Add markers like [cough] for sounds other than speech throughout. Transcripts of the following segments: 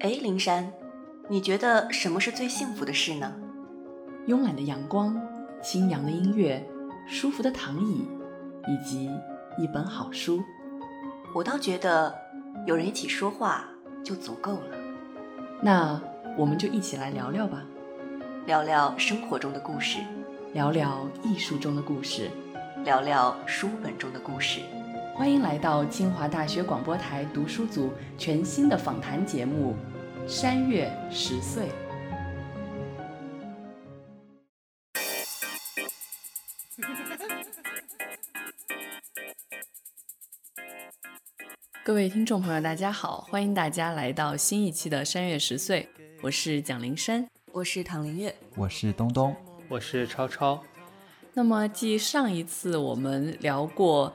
哎，灵山，你觉得什么是最幸福的事呢？慵懒的阳光，清扬的音乐，舒服的躺椅，以及一本好书。我倒觉得有人一起说话就足够了。那我们就一起来聊聊吧，聊聊生活中的故事，聊聊艺术中的故事，聊聊书本中的故事。欢迎来到清华大学广播台读书组全新的访谈节目《山月十岁》。[laughs] 各位听众朋友，大家好，欢迎大家来到新一期的《山月十岁》，我是蒋灵山，我是唐林月，我是东东，我是超超。那么，继上一次我们聊过。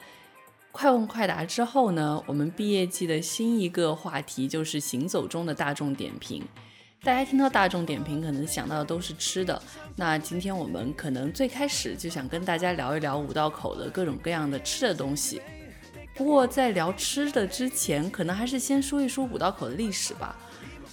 快问快答之后呢，我们毕业季的新一个话题就是行走中的大众点评。大家听到大众点评，可能想到的都是吃的。那今天我们可能最开始就想跟大家聊一聊五道口的各种各样的吃的东西。不过在聊吃的之前，可能还是先说一说五道口的历史吧。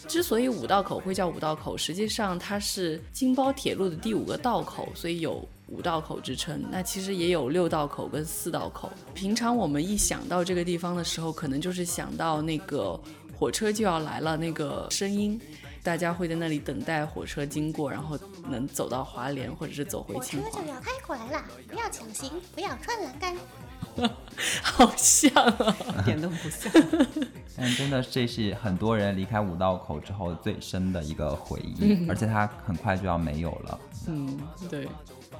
之所以五道口会叫五道口，实际上它是京包铁路的第五个道口，所以有。五道口之称，那其实也有六道口跟四道口。平常我们一想到这个地方的时候，可能就是想到那个火车就要来了那个声音，大家会在那里等待火车经过，然后能走到华联或者是走回清华。火车就要开过来了，不要抢行，不要穿栏杆。好像啊，一点都不像。[laughs] 但真的，这是很多人离开五道口之后最深的一个回忆，而且它很快就要没有了。嗯，对。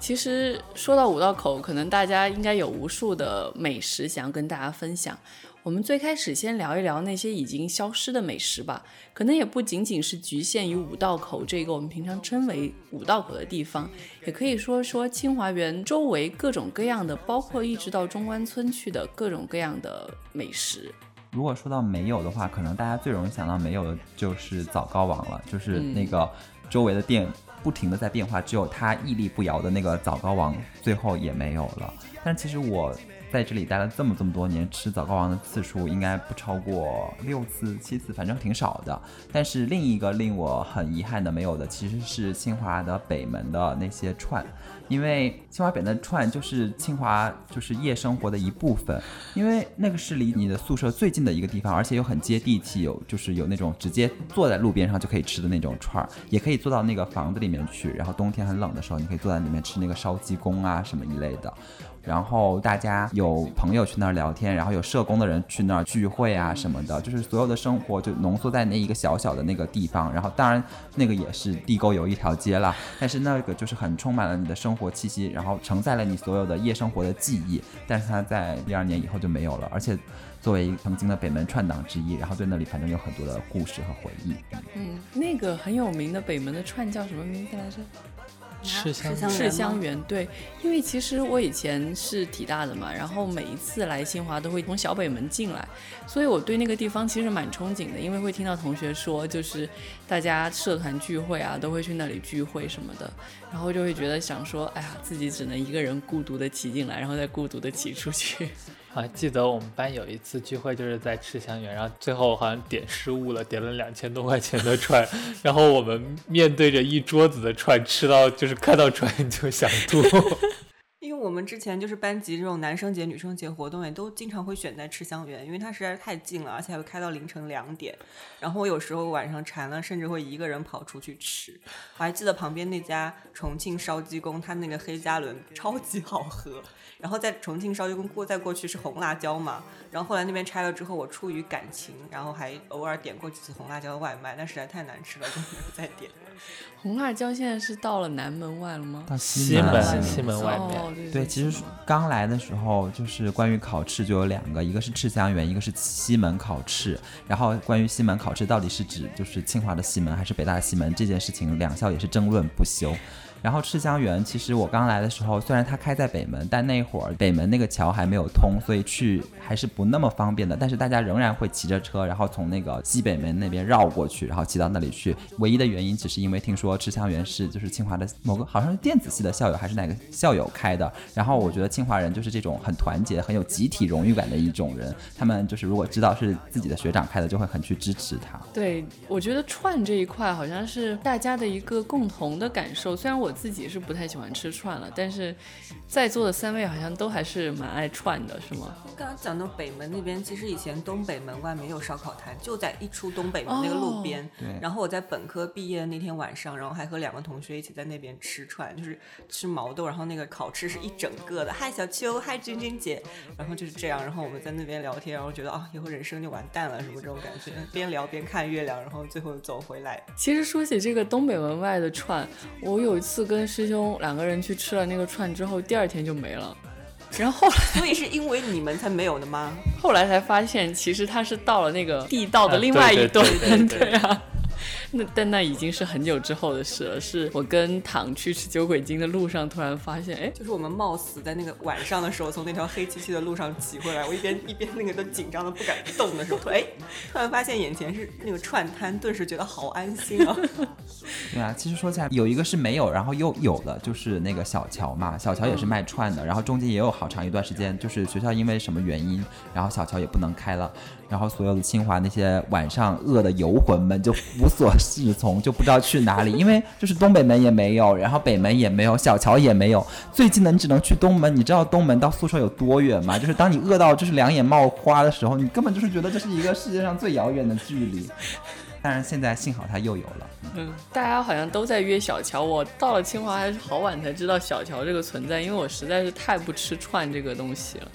其实说到五道口，可能大家应该有无数的美食想要跟大家分享。我们最开始先聊一聊那些已经消失的美食吧，可能也不仅仅是局限于五道口这个我们平常称为五道口的地方，也可以说说清华园周围各种各样的，包括一直到中关村去的各种各样的美食。如果说到没有的话，可能大家最容易想到没有的就是早高王了，就是那个周围的店。不停的在变化，只有它屹立不摇的那个枣糕王，最后也没有了。但其实我在这里待了这么这么多年，吃枣糕王的次数应该不超过六次、七次，反正挺少的。但是另一个令我很遗憾的没有的，其实是清华的北门的那些串。因为清华北的串就是清华就是夜生活的一部分，因为那个是离你的宿舍最近的一个地方，而且又很接地气，有就是有那种直接坐在路边上就可以吃的那种串儿，也可以坐到那个房子里面去，然后冬天很冷的时候，你可以坐在里面吃那个烧鸡公啊什么一类的。然后大家有朋友去那儿聊天，然后有社工的人去那儿聚会啊什么的，就是所有的生活就浓缩在那一个小小的那个地方。然后当然那个也是地沟油一条街了，但是那个就是很充满了你的生活气息，然后承载了你所有的夜生活的记忆。但是它在第二年以后就没有了，而且作为曾经的北门串档之一，然后对那里反正有很多的故事和回忆。嗯，那个很有名的北门的串叫什么名字来着？赤香赤香园对，因为其实我以前是体大的嘛，然后每一次来清华都会从小北门进来，所以我对那个地方其实蛮憧憬的，因为会听到同学说，就是大家社团聚会啊，都会去那里聚会什么的，然后就会觉得想说，哎呀，自己只能一个人孤独的骑进来，然后再孤独的骑出去。啊，记得我们班有一次聚会，就是在吃香园，然后最后好像点失误了，点了两千多块钱的串，然后我们面对着一桌子的串，吃到就是看到串就想吐。[laughs] 因为我们之前就是班级这种男生节、女生节活动，也都经常会选在吃香园，因为它实在是太近了，而且还会开到凌晨两点。然后我有时候晚上馋了，甚至会一个人跑出去吃。我还记得旁边那家重庆烧鸡公，它那个黑加仑超级好喝。然后在重庆烧就跟过再过去是红辣椒嘛，然后后来那边拆了之后，我出于感情，然后还偶尔点过几次红辣椒的外卖，但实在太难吃了，就没有再点。红辣椒现在是到了南门外了吗？到西门，西门外面。对，其实刚来的时候，就是关于烤翅就有两个，一个是赤香园，一个是西门烤翅。然后关于西门烤翅到底是指就是清华的西门还是北大的西门这件事情，两校也是争论不休。然后赤香园，其实我刚来的时候，虽然它开在北门，但那会儿北门那个桥还没有通，所以去还是不那么方便的。但是大家仍然会骑着车，然后从那个西北门那边绕过去，然后骑到那里去。唯一的原因只是因为听说赤香园是就是清华的某个好像是电子系的校友还是哪个校友开的。然后我觉得清华人就是这种很团结、很有集体荣誉感的一种人。他们就是如果知道是自己的学长开的，就会很去支持他。对，我觉得串这一块好像是大家的一个共同的感受。虽然我自己是不太喜欢吃串了，但是在座的三位好像都还是蛮爱串的，是吗？刚刚讲到北门那边，其实以前东北门外面有烧烤摊，就在一出东北门那个路边。对然后我在本科毕业那天晚上，然后还和两个同学一起在那边吃串，就是吃毛豆，然后那个烤翅是一整个的。嗨，小秋，嗨，君君姐，然后就是这样，然后我们在那边聊天，然后觉得啊，以后人生就完蛋了，什么这种感觉，边聊边看月亮，然后最后走回来。其实说起这个东北门外的串，我有一次跟师兄两个人去吃了那个串之后，第二天就没了。然后后来所以是因为你们才没有的吗？后来才发现，其实他是到了那个地道的啊另外一端，对对对对啊。[laughs] 那但那已经是很久之后的事了，是我跟唐去吃酒鬼精的路上突然发现，哎，就是我们冒死在那个晚上的时候，从那条黑漆漆的路上骑回来，我一边一边那个都紧张的不敢动的时候，突然哎，突然发现眼前是那个串摊，顿时觉得好安心啊！[laughs] 对啊，其实说起来，有一个是没有，然后又有了，就是那个小乔嘛。小乔也是卖串的，然后中间也有好长一段时间，就是学校因为什么原因，然后小乔也不能开了，然后所有的清华那些晚上饿的游魂们就无所适从，就不知道去哪里，因为就是东北门也没有，然后北门也没有，小乔也没有，最近的你只能去东门。你知道东门到宿舍有多远吗？就是当你饿到就是两眼冒花的时候，你根本就是觉得这是一个世界上最遥远的距离。当然现在幸好它又有了。嗯，大家好像都在约小乔，我到了清华还是好晚才知道小乔这个存在，因为我实在是太不吃串这个东西了。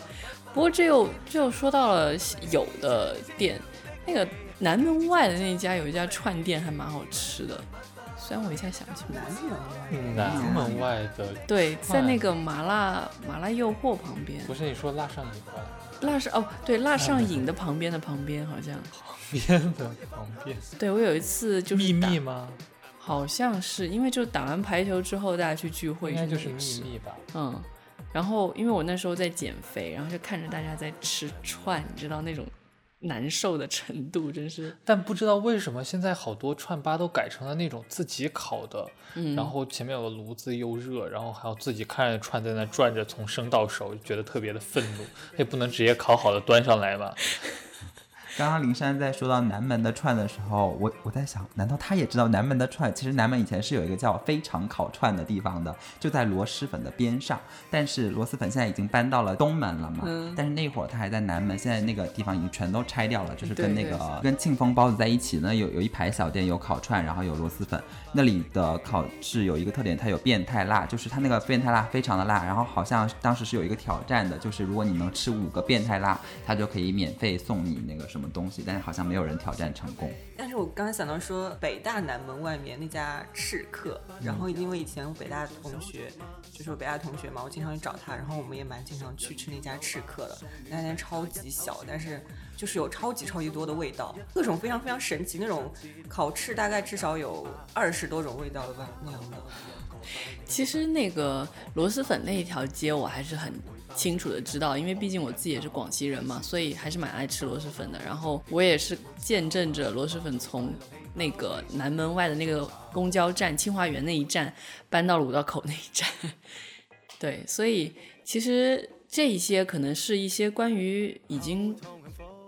不过这又这又说到了有的店，那个南门外的那家有一家串店还蛮好吃的，虽然我一下想不起来。嗯南门外的对，在那个麻辣麻辣诱惑旁边，不是你说辣上瘾吧？辣上哦，对，辣上瘾的旁边的旁边好像，旁边的旁边对我有一次就是秘密吗？好像是因为就打完排球之后大家去聚会，应该就是秘密吧？嗯，然后因为我那时候在减肥，然后就看着大家在吃串，你知道那种难受的程度，真是，但不知道为什么现在好多串吧都改成了那种自己烤的，嗯，然后前面有个炉子又热，然后还要自己看着串在那转着，从生到熟，就觉得特别的愤怒。也不能直接烤好的端上来嘛？刚刚林珊在说到南门的串的时候，我我在想，难道他也知道南门的串？其实南门以前是有一个叫非常烤串的地方的，就在螺蛳粉的边上。但是螺蛳粉现在已经搬到了东门了嘛，嗯但是那会儿他还在南门，现在那个地方已经全都拆掉了，就是跟那个跟庆丰包子在一起呢，有有一排小店有烤串，然后有螺蛳粉。那里的烤是有一个特点，它有变态辣，就是它那个变态辣非常的辣，然后好像当时是有一个挑战的，就是如果你能吃五个变态辣，它就可以免费送你那个什么东西，但是好像没有人挑战成功。但是我刚才想到说，北大南门外面那家赤客，然后因为以前我北大的同学，就是我北大同学嘛，我经常去找他，然后我们也蛮经常去吃那家赤客的。那家店超级小，但是就是有超级超级多的味道，各种非常非常神奇，那种烤翅大概至少有二十多种味道的吧那样的。其实那个螺蛳粉那一条街我还是很清楚的知道，因为毕竟我自己也是广西人嘛，所以还是蛮爱吃螺蛳粉的。然后我也是见证着螺蛳粉从那个南门外的那个公交站清华园那一站搬到了五道口那一站。[laughs] 对，所以其实这一些可能是一些关于已经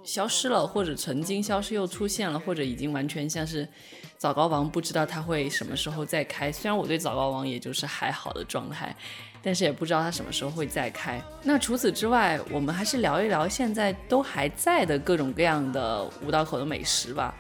消失了，或者曾经消失又出现了，或者已经完全像是早高王不知道它会什么时候再开。虽然我对早高王也就是还好的状态，但是也不知道它什么时候会再开。那除此之外，我们还是聊一聊现在都还在的各种各样的五道口的美食吧。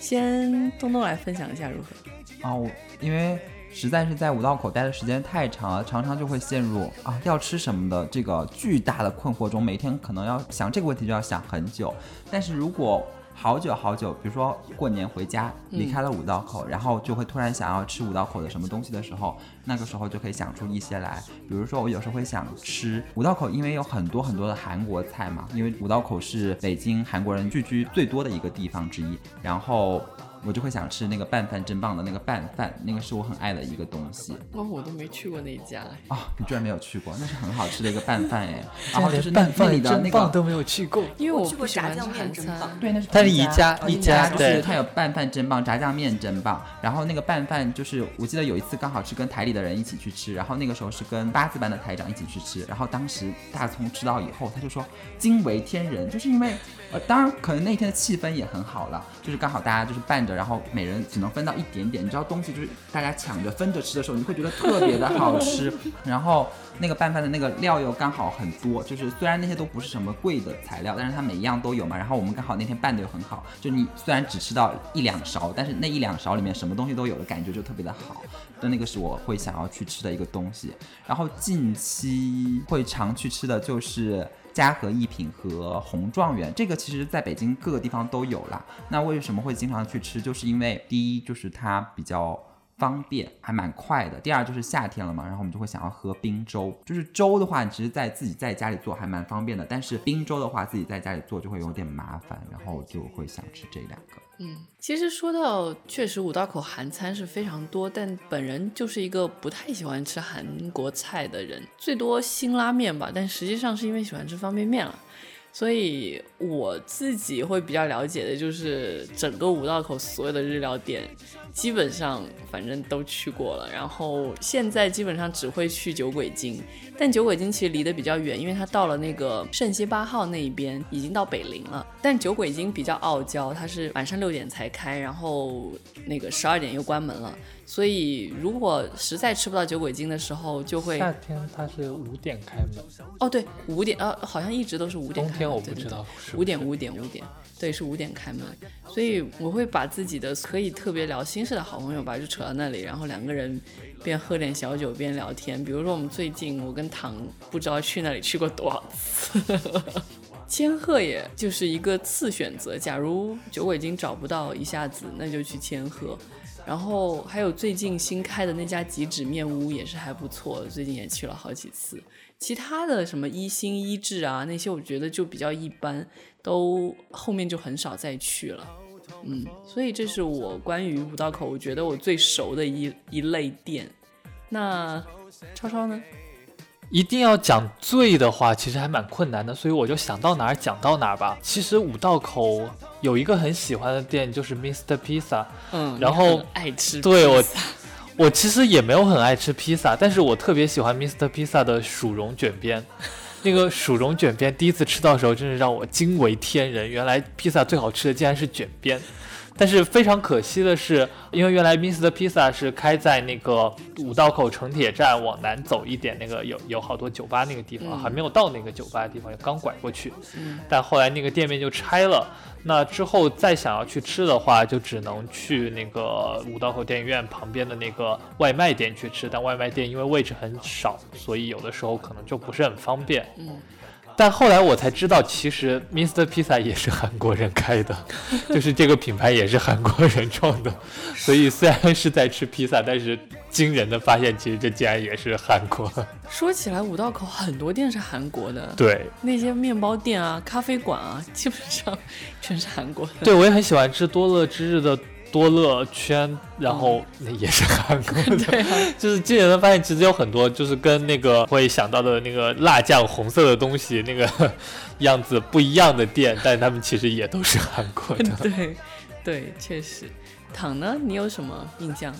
先东东来分享一下如何？啊，我因为实在是在五道口待的时间太长了，常常就会陷入啊要吃什么的这个巨大的困惑中，每天可能要想这个问题就要想很久。但是如果好久好久，比如说过年回家离开了五道口，然后就会突然想要吃五道口的什么东西的时候，那个时候就可以想出一些来。比如说我有时候会想吃五道口，因为有很多很多的韩国菜嘛，因为五道口是北京韩国人聚居最多的一个地方之一，然后。我就会想吃那个拌饭真棒的那个拌饭，那个是我很爱的一个东西哦，我都没去过那一家。啊、你居然没有去过，那是很好吃的一个拌饭哎。[laughs] 然后就是拌饭里的那个。真棒都没有去过。因为我去过炸酱面真棒。对，那是他是同一家一家，就是他有拌饭真棒，炸酱面真棒。然后那个拌饭就是，我记得有一次刚好是跟台里的人一起去吃，然后那个时候是跟八字班的台长一起去吃，然后当时大葱吃到以后，他就说惊为天人，就是因为呃，当然可能那天的气氛也很好了，就是刚好大家就是拌着，然后每人只能分到一点点，你知道东西就是大家抢着分着吃的时候，你会觉得特别的好吃，[laughs] 然后。那个拌饭的那个料又刚好很多，就是虽然那些都不是什么贵的材料，但是它每一样都有嘛。然后我们刚好那天拌的又很好，就你虽然只吃到一两勺，但是那一两勺里面什么东西都有的感觉就特别的好。但那个是我会想要去吃的一个东西。然后近期会常去吃的就是嘉和一品和红状元，这个其实在北京各个地方都有啦。那为什么会经常去吃？就是因为第一就是它比较。方便，还蛮快的。第二就是夏天了嘛，然后我们就会想要喝冰粥。就是粥的话，其实在自己在家里做还蛮方便的，但是冰粥的话，自己在家里做就会有点麻烦，然后就会想吃这两个。嗯，其实说到确实五道口韩餐是非常多，但本人就是一个不太喜欢吃韩国菜的人，最多辛拉面吧。但实际上是因为喜欢吃方便面了。所以我自己会比较了解的就是整个五道口所有的日料店，基本上反正都去过了。然后现在基本上只会去酒鬼金，但酒鬼金其实离得比较远，因为它到了那个圣西八号那一边，已经到北陵了。但酒鬼金比较傲娇，它是晚上六点才开，然后那个十二点又关门了。所以如果实在吃不到酒鬼精的时候，就会夏天它是五点开门，哦对五点呃好像一直都是五点开门，冬天我不知道是五点五点五点，对，是五点开门，所以我会把自己的可以特别聊心事的好朋友吧，就扯到那里，然后两个人边喝点小酒边聊天。比如说我们最近我跟唐不知道去那里去过多少次，千鹤也就是一个次选择。假如酒鬼精找不到一下子，那就去千鹤。然后还有最近新开的那家极致面屋也是还不错，最近也去了好几次。其他的什么一心一制啊那些，我觉得就比较一般，都后面就很少再去了。嗯，所以这是我关于五道口我觉得我最熟的一一类店。那超超呢？一定要讲醉的话，其实还蛮困难的，所以我就想到哪儿讲到哪儿吧。其实五道口有一个很喜欢的店，就是 Mr. Pizza。嗯，然后爱吃对我我其实也没有很爱吃披萨，但是我特别喜欢 Mr. Pizza 的薯蓉卷边。[laughs] 那个薯蓉卷边，第一次吃到的时候，真是让我惊为天人。原来披萨最好吃的竟然是卷边。但是非常可惜的是，因为原来 Mr. Pizza 是开在那个五道口城铁站往南走一点，那个有有好多酒吧那个地方，嗯还没有到那个酒吧的地方，刚拐过去。嗯但后来那个店面就拆了。那之后再想要去吃的话，就只能去那个五道口电影院旁边的那个外卖店去吃。但外卖店因为位置很少，所以有的时候可能就不是很方便。嗯，但后来我才知道，其实 Mr. Pizza 也是韩国人开的，[laughs] 就是这个品牌也是韩国人创的。所以虽然是在吃披萨，但是惊人的发现，其实这竟然也是韩国。说起来五道口很多店是韩国的，对，那些面包店啊、咖啡馆啊，基本上全是韩国的。对我也很喜欢吃多乐之日的多乐圈，然后那也是韩国的。[laughs] 对啊，就是今年的发现，其实有很多就是跟那个会想到的那个辣酱红色的东西那个 [laughs] 样子不一样的店，但他们其实也都是韩国的。[laughs] 对对，确实。糖呢？你有什么印象？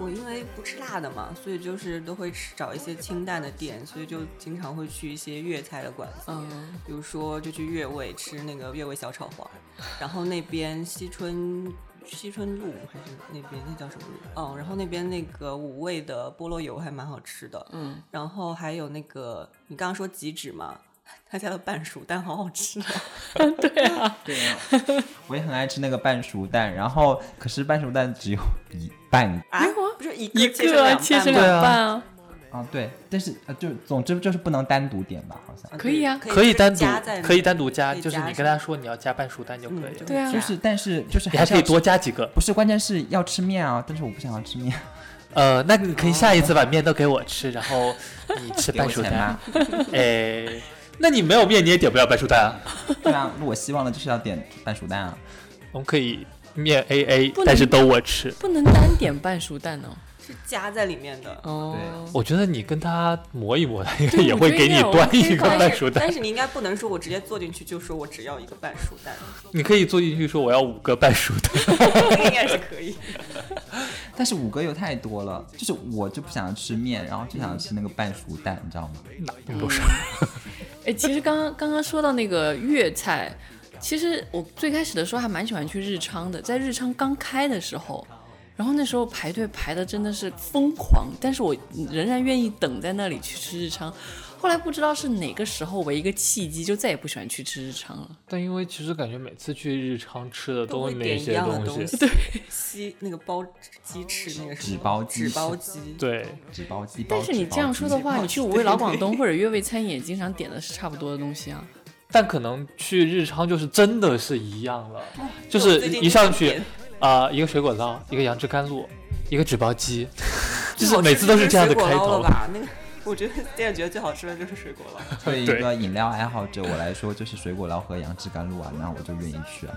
我因为不吃辣的嘛，所以就是都会吃找一些清淡的店，所以就经常会去一些粤菜的馆子。嗯，比如说就去粤味吃那个粤味小炒黄，然后那边西春西春路还是那边那叫什么路？哦，然后那边那个五味的菠萝油还蛮好吃的，嗯，然后还有那个你刚刚说极致嘛，他家的半熟蛋好好吃啊，[laughs] 对啊，对啊，我也很爱吃那个半熟蛋，然后可是半熟蛋只有一半。啊，不是一一个切成个啊两半吗？切成两半啊，啊，对，但是呃，就总之就是不能单独点吧，好像。可以啊可以单独在可以单独加，就是你跟他说你要加半熟蛋就可以了。嗯对啊就是，但是就是你还可以多加几个。不是，关键是要吃面啊，但是我不想要吃面，[laughs] 呃，那你可以下一次把面都给我吃，然后你 [laughs] 吃半熟蛋钱吗。？哎，那你没有面你也点不了半熟蛋啊。[laughs] 对啊，我希望的就是要点半熟蛋啊。我们可以面 A A，但是都我吃。不能单点半熟蛋哦。是夹在里面的。哦，我觉得你跟他磨一磨，他应该也会给你端一个半熟蛋但。是你应该不能说我直接坐进去就说我只要一个半熟蛋，你可以坐进去说我要五个半熟蛋。应该是可以。但是五个又太多了，就是我就不想吃面，然后就想吃那个半熟蛋，你知道吗？哪那么多事？哎，其实刚刚刚刚说到那个粤菜，其实我最开始的时候还蛮喜欢去日昌的，在日昌刚开的时候，然后那时候排队排的真的是疯狂，但是我仍然愿意等在那里去吃日昌。后来不知道是哪个时候为一个契机，就再也不喜欢去吃日昌了。但因为其实感觉每次去日昌吃的都会是那一样的东东西，[laughs] 对，西那个包鸡翅那个。什么纸包鸡纸包鸡，对，纸包鸡。但是你这样说的话，你去五味老广东或者粤味餐饮也经常点的是差不多的东西啊。[laughs] 但可能去日昌就是真的是一样了，就是一上去点啊、一个水果捞，一个杨枝甘露，一个纸包鸡，[laughs] 就是每次都是这样的开头。吧？那个我觉得现在觉得最好吃的就是水果捞。[laughs] 对于一个饮料爱好者我来说，就是水果捞和杨枝甘露啊，那我就愿意去啊。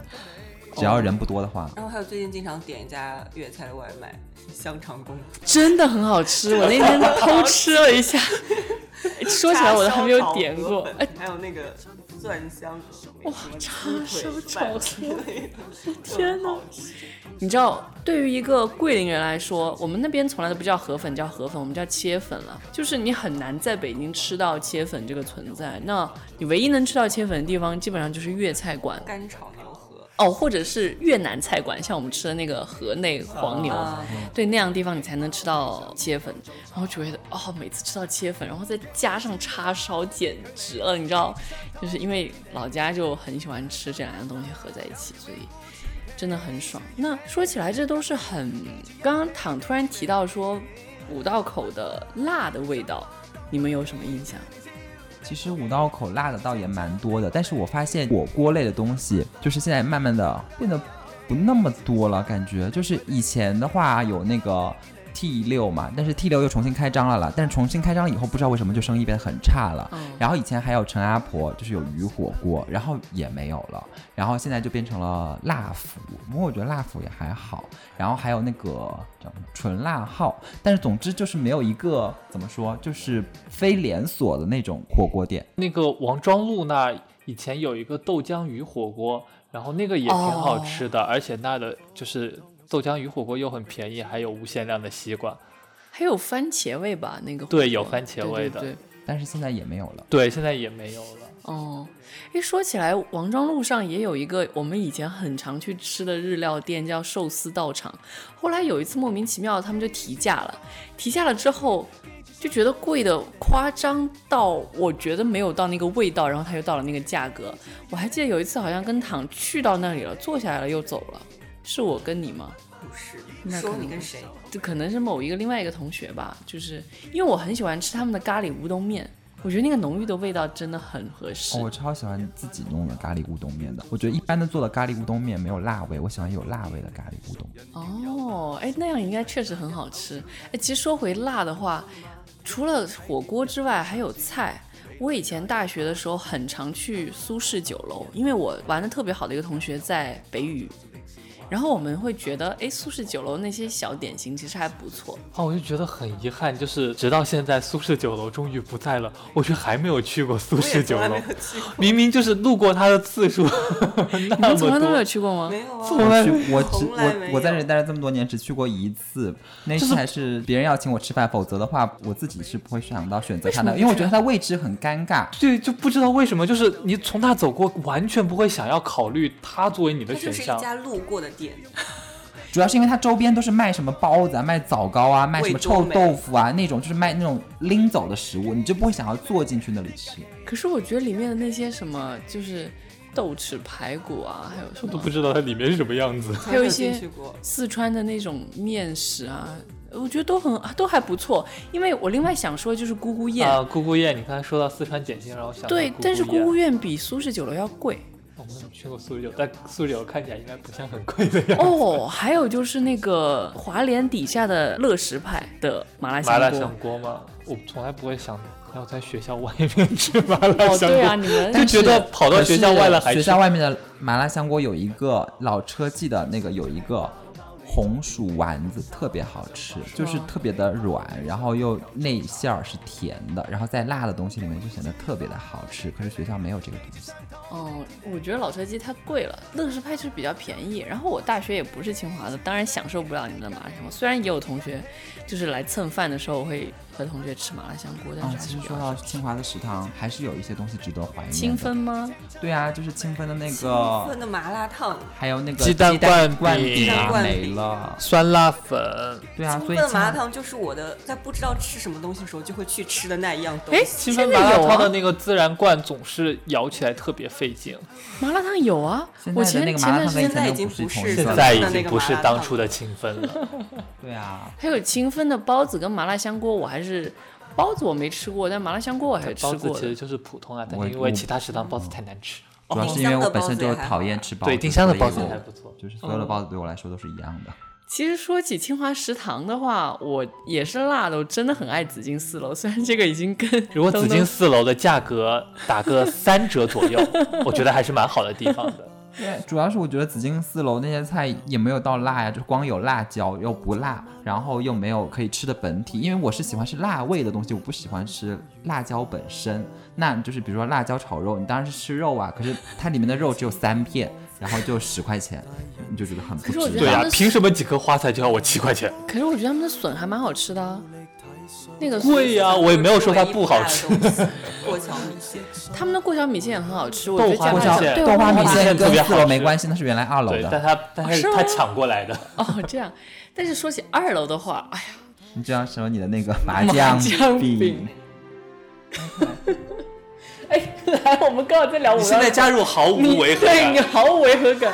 只要人不多的话，然后还有最近经常点一家粤菜的外卖，香肠公主。真的很好吃，我那天偷吃了一下。[laughs] 说起来我都还没有点过，哎，还有那个蒜香哇什么鸡腿叉烧饭之类的，[laughs] 天哪哪！你知道，对于一个桂林人来说，我们那边从来都不叫河粉，叫河粉，我们叫切粉了。就是你很难在北京吃到切粉这个存在。那你唯一能吃到切粉的地方，基本上就是粤菜馆干炒牛河。哦，或者是越南菜馆，像我们吃的那个河内黄牛。啊，对那样的地方你才能吃到切粉，然后就觉得哦，每次吃到切粉，然后再加上叉烧，简直了，你知道，就是因为老家就很喜欢吃这两样东西合在一起，所以真的很爽。那说起来，这都是很刚刚躺突然提到说五道口的辣的味道，你们有什么印象？其实五道口辣的倒也蛮多的，但是我发现火锅类的东西，就是现在慢慢的变得不那么多了，感觉。就是以前的话有那个 T 六嘛，但是 T 六又重新开张了啦，但是重新开张以后，不知道为什么就生意变得很差了。嗯然后以前还有陈阿婆，就是有鱼火锅，然后也没有了，然后现在就变成了辣府，不过我觉得辣府也还好，然后还有那个叫什么纯辣号，但是总之就是没有一个怎么说，就是非连锁的那种火锅店。那个王庄路那以前有一个豆浆鱼火锅，然后那个也挺好吃的，而且那的就是豆浆鱼火锅又很便宜，还有无限量的西瓜。还有番茄味吧？那个对有番茄味的对对对但是现在也没有了。对，现在也没有了。哦，一说起来，王庄路上也有一个我们以前很常去吃的日料店，叫寿司道场。后来有一次莫名其妙，他们就提价了，提价了之后就觉得贵的夸张到我觉得没有到那个味道，然后他又到了那个价格。我还记得有一次好像跟躺去到那里了，坐下来了又走了，是我跟你吗？不是，那可能说你跟谁？就可能是某一个另外一个同学吧，就是因为我很喜欢吃他们的咖喱乌冬面，我觉得那个浓郁的味道真的很合适。哦，我超喜欢自己弄的咖喱乌冬面的。我觉得一般的做的咖喱乌冬面没有辣味，我喜欢有辣味的咖喱乌冬。哦，哎，那样应该确实很好吃。哎，其实说回辣的话，除了火锅之外，还有菜。我以前大学的时候很常去苏式酒楼，因为我玩的特别好的一个同学在北语，然后我们会觉得，哎，苏式酒楼那些小点心其实还不错。哦，我就觉得很遗憾，就是直到现在苏式酒楼终于不在了，我却还没有去过苏式酒楼明明就是路过它的次数你 [laughs] 那么们从来都没有，去过吗？没有啊，从来我只我我在这里待了这么多年，只去过一次，那次还是别人要请我吃饭，否则的话我自己是不会想到选择它的，因为我觉得它的位置很尴尬。对，就不知道为什么，就是你从那走过，完全不会想要考虑它作为你的它就是一选项。家路过的店，[laughs] 主要是因为它周边都是卖什么包子啊、卖枣糕啊、卖什么臭豆腐啊那种，就是卖那种拎走的食物，你就不会想要坐进去那里吃。可是我觉得里面的那些什么，就是豆豉排骨啊，还有什么我都不知道它里面是什么样子。还有一些四川的那种面食啊，我觉得都很都还不错。因为我另外想说就是姑姑宴，啊，姑姑宴，你刚才说到四川点心，让我想到对，但是姑姑宴比苏式酒楼要贵我没有去过苏式酒，但苏式酒看起来应该不像很贵的样子。哦。还有就是那个华联底下的乐食派的麻辣麻辣香锅香，锅吗？我从来不会想要在学校外面吃麻辣哦，香对啊，你们就觉得跑到学校外了还学校外面的麻辣香锅有一个老车记的那个有一个红薯丸子特别好吃，就是特别的软，然后又内馅儿是甜的，然后在辣的东西里面就显得特别的好吃。可是学校没有这个东西。嗯，我觉得老车机太贵了，乐视派就是比较便宜。然后我大学也不是清华的，当然享受不了你们的麻辣香锅。虽然也有同学就是来蹭饭的时候会和同学吃麻辣香锅，但啊、是其实说到清华的食堂，还是有一些东西值得怀念。清芬吗？对啊，就是清芬的那清个，分的麻辣烫，还有那个鸡蛋灌灌饼没了。酸辣粉。对啊，所以清分的麻辣烫就是我的在不知道吃什么东西的时候就会去吃的那一样东西哎，西。清现分麻辣烫的那个孜然罐总是咬起来特别费劲，麻辣烫有啊。我前那个麻辣烫跟以前段时间现在已经不是现在已经不是当初的清芬了。[laughs] 对啊，还有清芬的包子跟麻辣香锅，我还是包子我没吃过，但麻辣香锅我还是吃包子过。其实就是普通啊，但我是因为其他食堂包子太难吃。主要是因为我本身就讨厌吃包子，对，丁香的包子我还不错。就是所有的包子对我来说都是一样的。其实说起清华食堂的话，我也是辣的，我真的很爱紫金四楼。[laughs] 虽然这个已经跟如果紫金四楼的价格打个三折左右，我觉得还是蛮好的地方的。对，主要是我觉得紫金四楼那些菜也没有到辣呀，就光有辣椒又不辣，然后又没有可以吃的本体。因为我是喜欢吃辣味的东西，我不喜欢吃辣椒本身。那就是比如说辣椒炒肉，你当然是吃肉啊，可是它里面的肉只有三片，然后就十块钱，你就觉得很不值对呀、凭什么几颗花菜就要我七块钱？可是我觉得他们的笋还蛮好吃的、啊，那个贵呀、我也没有说它不好吃。[laughs] 过桥米线，他们的过桥米线也很好吃，我觉得豆花加米线对豆花米米线线跟四特别好没关系，那是原来二楼，的。但他但是是他抢过来的。哦这样。但是说起二楼的话，哎呀，你就要说你的那个麻麻酱酱饼饼，[laughs] 哎，来，我们刚好在聊我们现在加入毫无违和感对你，毫无违和感。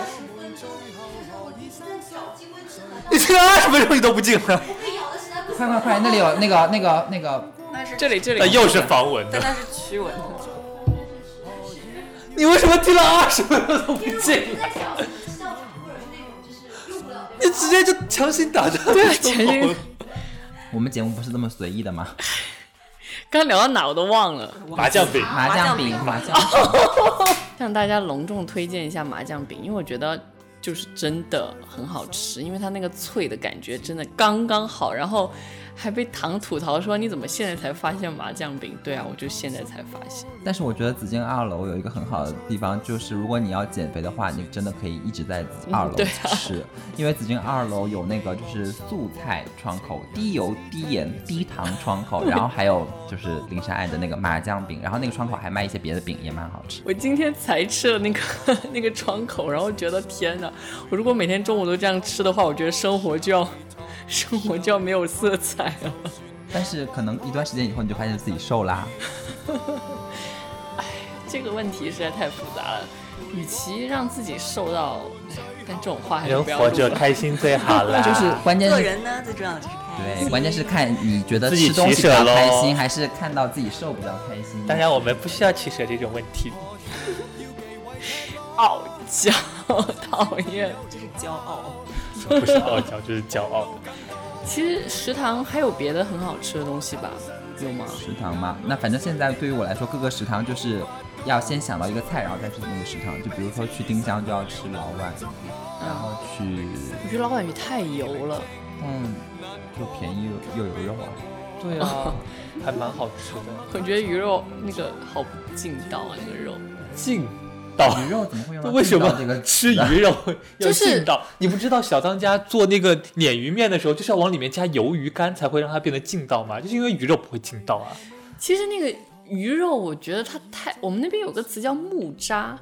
你这个二十分钟你都不进了，快快快，那里有那个那个那个，那是这里这里那又是防蚊的。但那是驱蚊的。你为什么听了二十分钟都不进来？你直接就强行打断。对啊强行我们节目不是这么随意的吗？刚聊到哪我都忘了，麻将饼，麻将饼，麻酱 [laughs] 向大家隆重推荐一下麻将饼，因为我觉得就是真的很好吃，因为它那个脆的感觉真的刚刚好，然后还被糖吐槽说你怎么现在才发现麻酱饼？对啊，我就现在才发现。但是我觉得紫金二楼有一个很好的地方，就是如果你要减肥的话，你真的可以一直在二楼 [laughs] 吃，因为紫金二楼有那个就是素菜窗口，低油、低盐、低糖窗口，[laughs] 然后还有就是林山爱的那个麻酱饼，然后那个窗口还卖一些别的饼，也蛮好吃。我今天才吃了那个 [laughs] 那个窗口，然后觉得天哪！我如果每天中午都这样吃的话，我觉得生活就要生活就要没有色彩了。但是可能一段时间以后，你就发现自己瘦啦。[laughs] 这个问题实在太复杂了，与其让自己瘦到，哎但这种话还是人不要活着。开心最好了。就是关键是，做人呢，最重要的就是开心对，关键是看你觉得自己吃东西比较取舍咯开心，还是看到自己瘦比较开心。当然，我们不需要取舍这种问题。[laughs] 傲娇，[laughs] 讨厌。这是骄傲。不是傲娇，就是骄傲。其实食堂还有别的很好吃的东西吧？有吗？食堂嘛，那反正现在对于我来说，各个食堂就是要先想到一个菜，然后再去那个食堂。就比如说去丁香就要吃老碗，然后去，我觉得老碗鱼太油了。但就便宜又又有肉啊。对啊，[laughs] 还蛮好吃的。[laughs] 我觉得鱼肉那个好不劲道啊，那个肉。劲道。鱼肉怎么会用到 [laughs] 为什么吃鱼肉要就是劲道？你不知道小当家做那个鲶鱼面的时候，就是要往里面加鱿鱼干才会让它变得劲道吗？就是因为鱼肉不会劲道啊。其实那个鱼肉，我觉得它太……我们那边有个词叫木渣，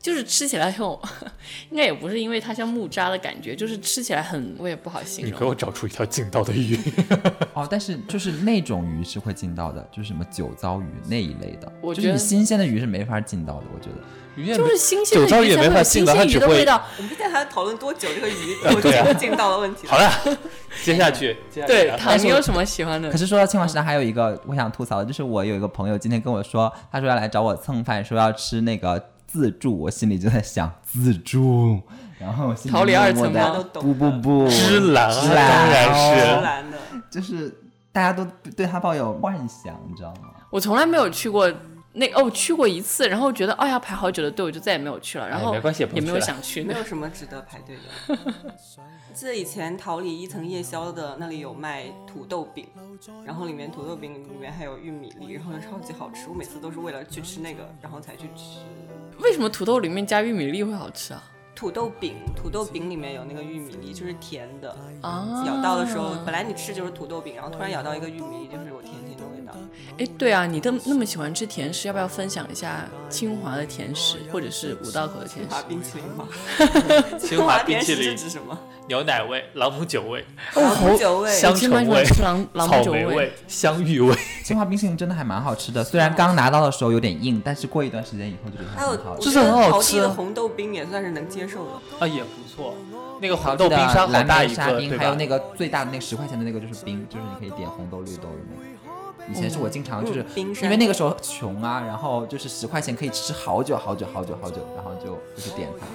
就是吃起来很，[laughs] 应该也不是因为它像木渣的感觉，就是吃起来很……我也不好形容。你给我找出一条劲道的鱼。[laughs] 哦，但是就是那种鱼是会劲道的，就是什么酒糟鱼那一类的。我觉得就是你新鲜的鱼是没法劲道的，我觉得。鱼面就是新鲜的酒糟鱼也鱼才会有没法劲道，新鲜鱼它只会的味道。我们今天还要讨论多久这个鱼 [laughs] 有呃对啊这个劲道的问题。好了，接下去，[laughs] 接下去对，你有什么喜欢的可？是说到清华食堂，还有一个我想吐槽的，就是我有一个朋友今天跟我说，他说要来找我蹭饭，说要吃那个自助，我心里就在想自助，然后我心里桃李二默默地层吗都懂不不不，芝兰啊芝兰当然哦是芝兰的，就是大家都对他抱有幻想，你知道吗？我从来没有去过那哦，去过一次，然后觉得哦呀排好久的队，我就再也没有去了，然后哎没关系也没有想去那没有什么值得排队的。[laughs] 记得以前桃李一层夜宵的那里有卖土豆饼，然后里面土豆饼里面还有玉米粒，然后就超级好吃。我每次都是为了去吃那个，然后才去吃。为什么土豆里面加玉米粒会好吃啊？土豆饼，土豆饼里面有那个玉米粒，就是甜的。啊，咬到的时候，本来你吃就是土豆饼，然后突然咬到一个玉米粒，就是有甜甜的。哎，对啊，你都那么喜欢吃甜食，要不要分享一下清华的甜食，或者是五道口的甜食清华？冰淇淋吗？[laughs] 清华冰甜食是淇淋、指什么？牛奶味、朗姆酒味、哦，朗姆酒味香橙味朗朗姆酒草莓味、香芋味。清华冰淇淋真的还蛮好吃的，虽然刚拿到的时候有点硬，但是过一段时间以后就很好吃。我觉得这是很好陶地的红豆冰也算是能接受的。啊，也不错。那个好吃的红豆冰沙好蓝大一个，莓沙冰，还有那个最大的那个十块钱的那个就是冰，就是你可以点红豆绿豆的那个。以前是我经常就是嗯冰山因为那个时候穷啊，然后就是十块钱可以吃好久好久好久好久，然后就就是点它。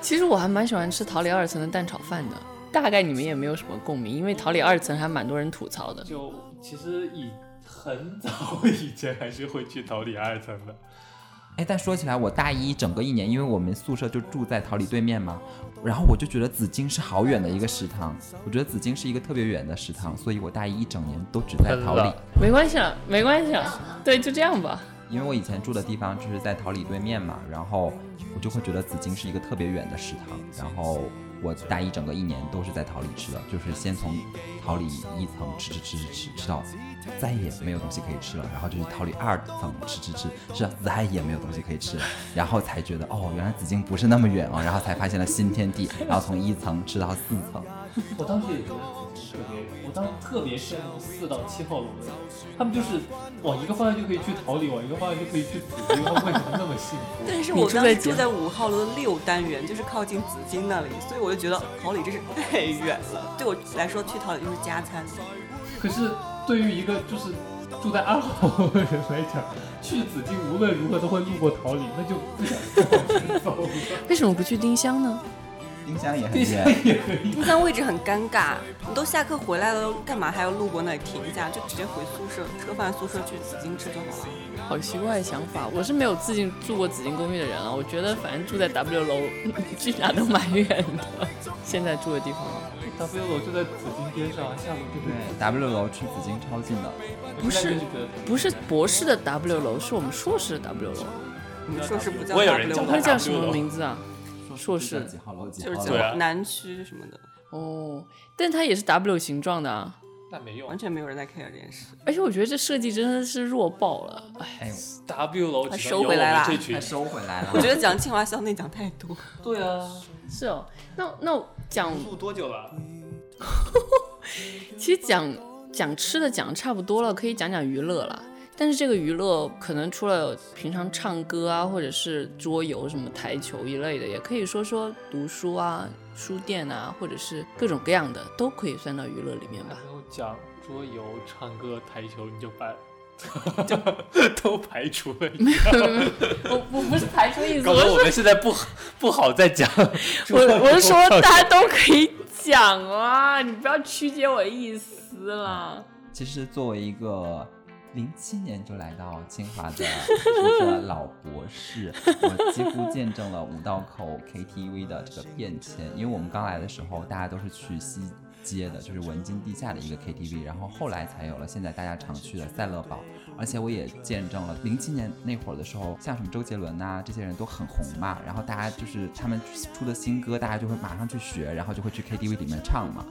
其实我还蛮喜欢吃桃李二层的蛋炒饭的，大概你们也没有什么共鸣，因为桃李二层还蛮多人吐槽的。就其实以很早以前还是会去桃李二层的。哎，但说起来，我大一整个一年，因为我们宿舍就住在桃李对面嘛，然后我就觉得紫金是好远的一个食堂，我觉得紫金是一个特别远的食堂，所以我大一一整年都只在桃李。没关系啊，没关系啊，对，就这样吧。因为我以前住的地方就是在桃李对面嘛，然后我就会觉得紫金是一个特别远的食堂，然后我大一整个一年都是在桃李吃的，就是先从桃李一层吃吃吃吃吃吃到再也没有东西可以吃了，然后就是桃李二层吃吃吃吃到再也没有东西可以吃了，然后才觉得哦，原来紫荆不是那么远哦，然后才发现了新天地，然后从一层吃到四层。我当时也觉得特别，我当时特别羡慕四到七号楼的人，他们就是往一个方向就可以去桃李，往一个方向就可以去紫金，他们为什么那么幸福？[laughs] 但是我当时住住在五号楼的六单元，就是靠近紫金那里，所以我就觉得桃李真是太远了。对我来说，去桃李就是加餐。可是对于一个就是住在二号楼的人来讲，去紫金无论如何都会路过桃李，那就不想再往前走了。[laughs] 为什么不去丁香呢？丁香也很远，也可以。丁香位置很尴尬，你都下课回来了，干嘛还要路过那里停一下？就直接回宿舍，吃个饭宿舍去紫金吃就好了。好奇怪的想法，我是没有自己住过紫金公寓的人啊。我觉得反正住在 W 楼，[laughs] 去哪都蛮远的。现在住的地方，W 楼就在紫金边上，下楼就可以。对，W 楼去紫金超近的。不是不是博士的 W 楼，是我们硕士的 W 楼。我们硕士不叫 W 叫楼那叫什么名字啊？硕士几号楼几就是号楼？对啊叫南区什么的，哦，但它也是 W 形状的啊。那没用完全没有人在 care 这件事。而且我觉得这设计真的是弱爆了，哎，[laughs] 哎，，W 楼他收回来啦们这群快。收回来了。我觉得讲清华校内讲太多。[laughs] 对啊，[laughs] 是哦。那那讲，录多久了？其实讲讲吃的讲得差不多了，可以讲讲娱乐了。但是这个娱乐可能除了平常唱歌啊，或者是桌游、什么台球一类的，也可以说说读书啊、书店啊，或者是各种各样的，都可以算到娱乐里面吧。然后讲桌游、唱歌、台球，你就把 [laughs] 都排除了一个。[laughs] 我我不是排除意思，我们现在不不好再讲。我我是说大家都可以讲啊，你不要曲解我意思啦。其实作为一个零七年就来到清华的一个老博士，[laughs] 我几乎见证了五道口 KTV 的这个变迁。因为我们刚来的时候，大家都是去西街的，就是文津地下的一个 KTV，然后后来才有了现在大家常去的赛乐堡。而且我也见证了零七年那会儿的时候，像什么周杰伦呐、这些人都很红嘛，然后大家就是他们出的新歌，大家就会马上去学，然后就会去 KTV 里面唱嘛。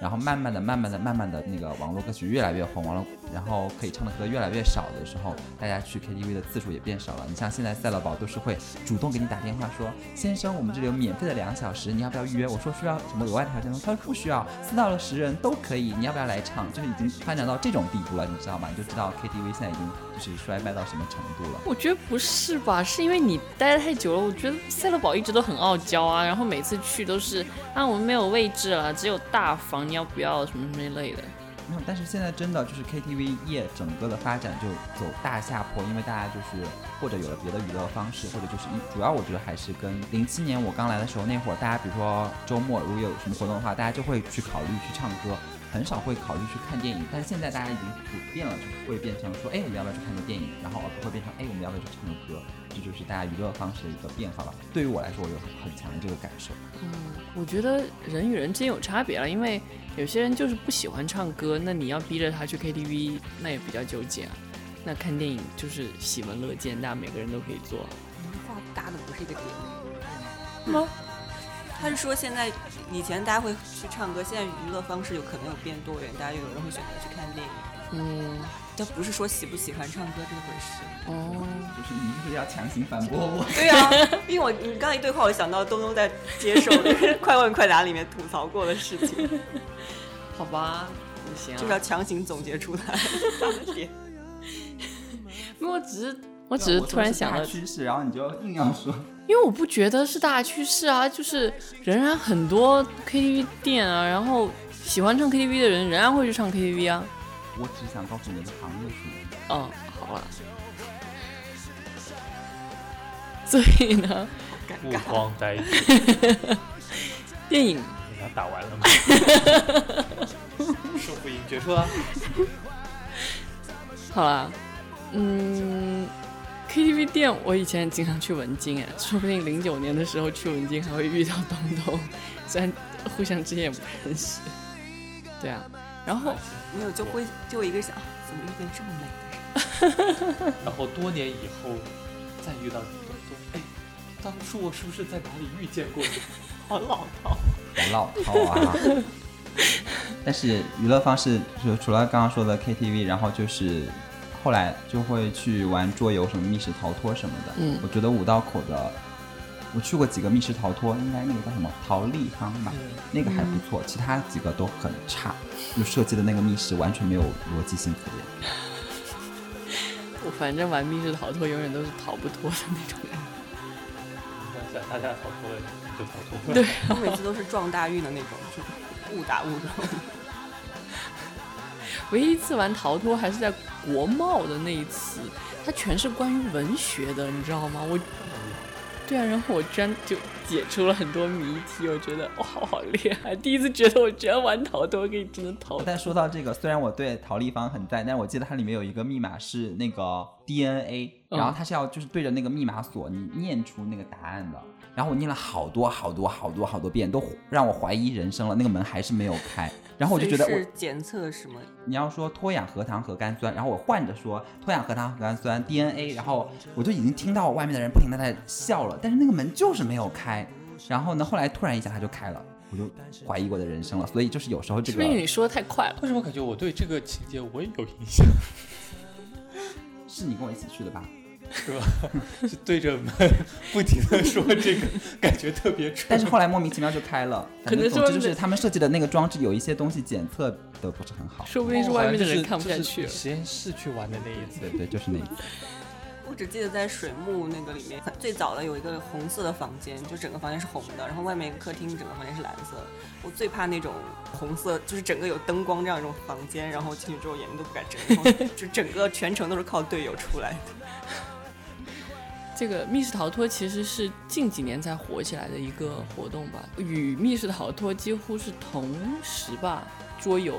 然后慢慢的、慢慢的、慢慢的，那个网络歌曲越来越红，完了，然后可以唱的歌越来越少的时候，大家去 KTV 的次数也变少了。你像现在赛乐宝都是会主动给你打电话说，先生，我们这里有免费的两小时，你要不要预约？我说需要什么额外条件吗？他说不需要，四到了十人都可以，你要不要来唱？就是已经发展到这种地步了，你知道吗？你就知道 KTV 现在已经就是衰败到什么程度了。我觉得不是吧？是因为你待的太久了。我觉得赛乐堡一直都很傲娇啊，然后每次去都是啊，我们没有位置了，只有大房，你要不要什么什么一类的。没有，但是现在真的就是 KTV 业整个的发展就走大下坡，因为大家就是或者有了别的娱乐方式，或者就是一主要我觉得还是跟零七年我刚来的时候那会儿，大家比如说周末如果有什么活动的话，大家就会去考虑去唱歌，很少会考虑去看电影。但是现在大家已经普遍了，就会变成说，哎，我们要不要去看个电影？然后而不会变成，哎，我们要不要去唱个歌？这就是大家娱乐方式的一个变化了。对于我来说，我有很强的这个感受。嗯我觉得人与人之间有差别了，因为有些人就是不喜欢唱歌，那你要逼着他去 KTV，那也比较纠结啊。那看电影就是喜闻乐见，大家每个人都可以做。话大的不是一个点。吗？他是说现在以前大家会去唱歌，现在娱乐方式有可能有变多元，大家有人会选择去看电影。嗯，这不是说喜不喜欢唱歌这回事。哦，就是你是不是要强行反驳我？[laughs] 对啊，因为我你刚才一对话，我想到东东在接受《快问快答》里面吐槽过的事情，[laughs] 好吧，不行、啊，就是要强行总结出来他的点。因为我只是我只是突然想到，趋势，然后你就硬要说。因为我不觉得是大趋势啊，就是仍然很多 KTV 店啊，然后喜欢唱 KTV 的人仍然会去唱 KTV 啊。我只想告诉你的行业是什么。嗯，好了。所以呢，不光呆 [laughs] 滞，电影你要打完了吗？[laughs] 胜负已经决出了。好啦，嗯，KTV 店我以前经常去文京哎，说不定零九年的时候去文京还会遇到东东，虽然互相之间也不认识。对啊，然后没有就会就一个想，啊怎么遇见这么美的人？[laughs] 然后多年以后再遇到你，东东，哎，当初我是不是在哪里遇见过你？[laughs] 好老套。好老套啊！[laughs] 但是娱乐方式就除了刚刚说的 KTV，然后就是后来就会去玩桌游，什么密室逃脱什么的。嗯我觉得五道口的，我去过几个密室逃脱，应该那个叫什么逃立方吧，那个还不错，其他几个都很差，就设计的那个密室完全没有逻辑性可言。[laughs] 我反正玩密室逃脱永远都是逃不脱的那种人。大家逃脱了就逃脱了。对，我每次都是撞大运的那种，就误打误撞。唯一一次玩逃脱还是在国贸的那一次，它全是关于文学的，你知道吗？我，对啊，然后我居然就解出了很多谜题，我觉得哇，我好厉害！第一次觉得我居然玩逃脱可以真的逃。但说到这个，虽然我对陶立方很在，但是我记得它里面有一个密码是那个 DNA，嗯然后它是要就是对着那个密码锁你念出那个答案的。然后我念了好多好多好多好多遍，都让我怀疑人生了，那个门还是没有开。然后我就觉得我是检测什么？你要说脱氧核糖核苷酸，然后我换着说脱氧核糖核苷酸 DNA，然后我就已经听到外面的人不停的在笑了，但是那个门就是没有开。然后呢，后来突然一下它就开了，我就怀疑我的人生了。所以就是有时候这个是不是你说的太快了？为什么感觉我对这个情节我也有印象，是你跟我一起去的吧？是吧？是对着门不停的说这个，感觉特别蠢。但是后来莫名其妙就开了，可能总之就是他们设计的那个装置有一些东西检测的不是很好。说不定是外面的人看不下去了。实验室去玩的那一次，对对，就是那一次。我只记得在水幕那个里面，最早的有一个红色的房间，就整个房间是红的，然后外面客厅整个房间是蓝色的。我最怕那种红色，就是整个有灯光这样一种房间，然后进去之后眼睛都不敢睁，就整个全程都是靠队友出来的。这个密室逃脱其实是近几年才火起来的一个活动吧，与密室逃脱几乎是同时吧，桌游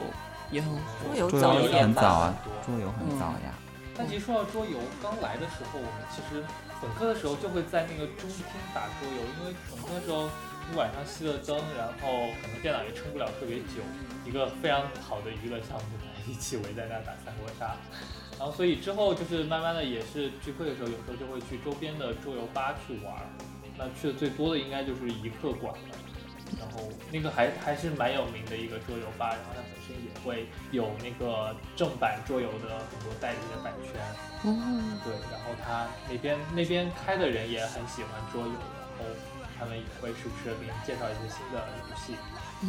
也很火。桌游早一点吧很早啊，桌游很早呀。但其实说到桌游，刚来的时候，我们其实本科的时候就会在那个中厅打桌游，因为本科的时候你晚上熄了灯，然后可能电脑也撑不了特别久，一个非常好的娱乐项目，大家一起围在那打三国杀。然后所以之后就是慢慢的也是聚会的时候，有时候就会去周边的桌游吧去玩儿。那去的最多的应该就是一客馆了。然后那个还还是蛮有名的一个桌游吧，然后它本身也会有那个正版桌游的很多代理的版权，嗯，对，然后他那边那边开的人也很喜欢桌游，然后他们也会时不时地给你介绍一些新的游戏。嗯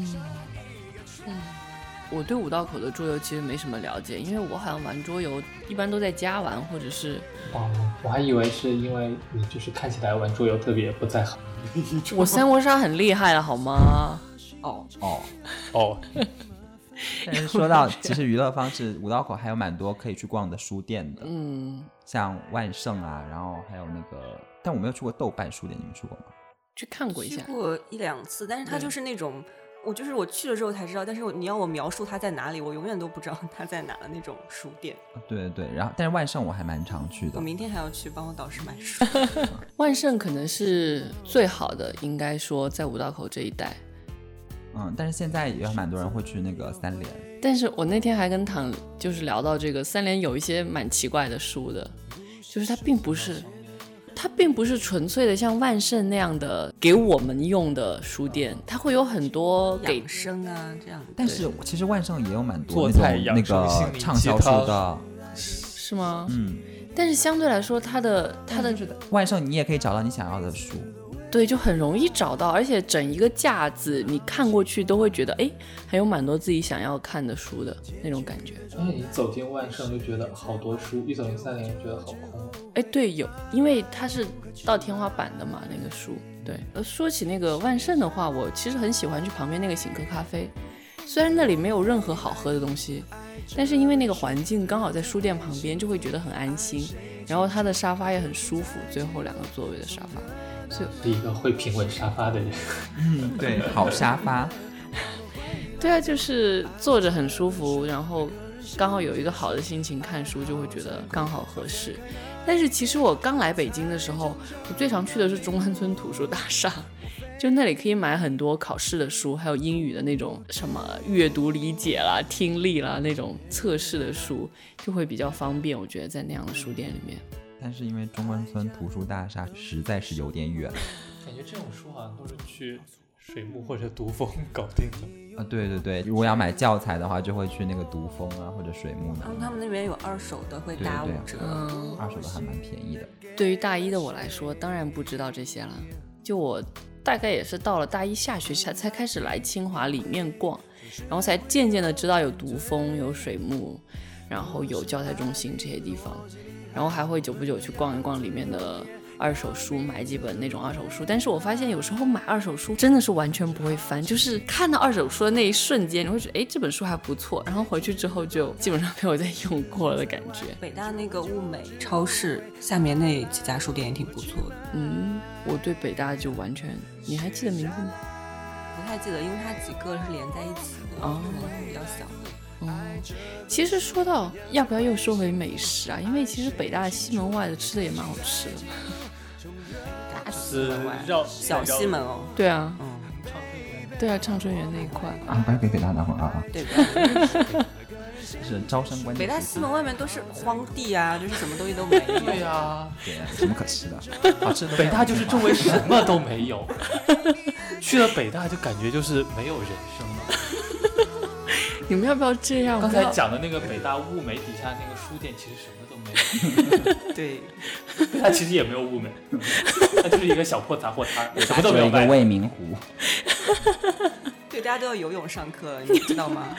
嗯，我对五道口的桌游其实没什么了解，因为我好像玩桌游一般都在家玩，或者是哦，我还以为是因为你就是看起来玩桌游特别不在行。[laughs] 我三国杀很厉害了好吗？哦，哦，[laughs] 哦，但是说到其实娱乐方式，五道口还有蛮多可以去逛的书店的，嗯，像万盛啊，然后还有那个，但我没有去过豆瓣书店，你们去过吗？去看过一下。去过一两次，但是它就是那种，我就是我去了之后才知道，但是你要我描述它在哪里，我永远都不知道 [laughs] 它在哪的那种书店。啊对对对，然后但是万盛我还蛮常去的我，明天还要去帮我导师买书。[laughs] 万盛可能是最好的，应该说在五道口这一带。嗯，但是现在也有蛮多人会去那个三联，但是我那天还跟唐就是聊到这个三联有一些蛮奇怪的书的，就是它并不是，它并不是纯粹的像万盛那样的给我们用的书店，它会有很多给养生啊这样。但是其实万盛也有蛮多那种那菜养生心个灵畅销书的，是吗？嗯，但是相对来说，它的它的万盛你也可以找到你想要的书，对就很容易找到，而且整一个架子你看过去都会觉得，哎，还有蛮多自己想要看的书的那种感觉。而且你走进万盛就觉得好多书，一走进三联就觉得好空。哎，对，有，因为它是到天花板的嘛，那个书。对，呃，说起那个万盛的话，我其实很喜欢去旁边那个醒客咖啡，虽然那里没有任何好喝的东西，但是因为那个环境刚好在书店旁边，就会觉得很安心。然后它的沙发也很舒服，最后两个座位的沙发，所以是一个会品味沙发的人。嗯，对，好沙发，[laughs] 对啊，就是坐着很舒服，然后刚好有一个好的心情看书，就会觉得刚好合适。但是其实我刚来北京的时候，我最常去的是中关村图书大厦，就那里可以买很多考试的书，还有英语的那种什么阅读理解啦、听力啦那种测试的书，就会比较方便。我觉得在那样的书店里面，但是因为中关村图书大厦实在是有点远 [laughs] 感觉这种书好像都是去水木或者读风搞定的。啊，对对对，如果要买教材的话，就会去那个读风啊或者水木那然后里，他们那边有二手的，会打五折。嗯，二手的还蛮便宜的。对于大一的我来说，当然不知道这些了。就我大概也是到了大一下学期才才开始来清华里面逛，然后才渐渐的知道有读风、有水木，然后有教材中心这些地方，然后还会久不久去逛一逛里面的二手书，买几本那种二手书。但是我发现有时候买二手书真的是完全不会翻，就是看到二手书的那一瞬间，你会觉得哎这本书还不错，然后回去之后就基本上没有再用过了的感觉。北大那个物美超市下面那几家书店也挺不错的，嗯，我对北大就完全，你还记得名字吗？不太记得，因为它几个是连在一起的，哦可能比较小的。哦，其实说到要不要又说回美食啊？因为其实北大西门外的吃的也蛮好吃的。大西门外绕小西门哦，对啊，嗯，对啊，畅春园那一块。啊，不要给北大打广告啊，对吧？[laughs] 是招生关键。北大西门外面都是荒地啊，就是什么东西都没有。对呀、[laughs] 对啊，什么可吃的？[laughs] 好吃的北大就是周围什么都没有，去了北大就感觉就是没有人生了。你们要不要这样？刚才讲的那个北大物美底下那个书店，其实什么都没有，[laughs] 对，它其实也没有物美，它就是一个小破杂货摊，什么只有一个都没有卖。未名湖。对，大家都要游泳上课，你知道吗？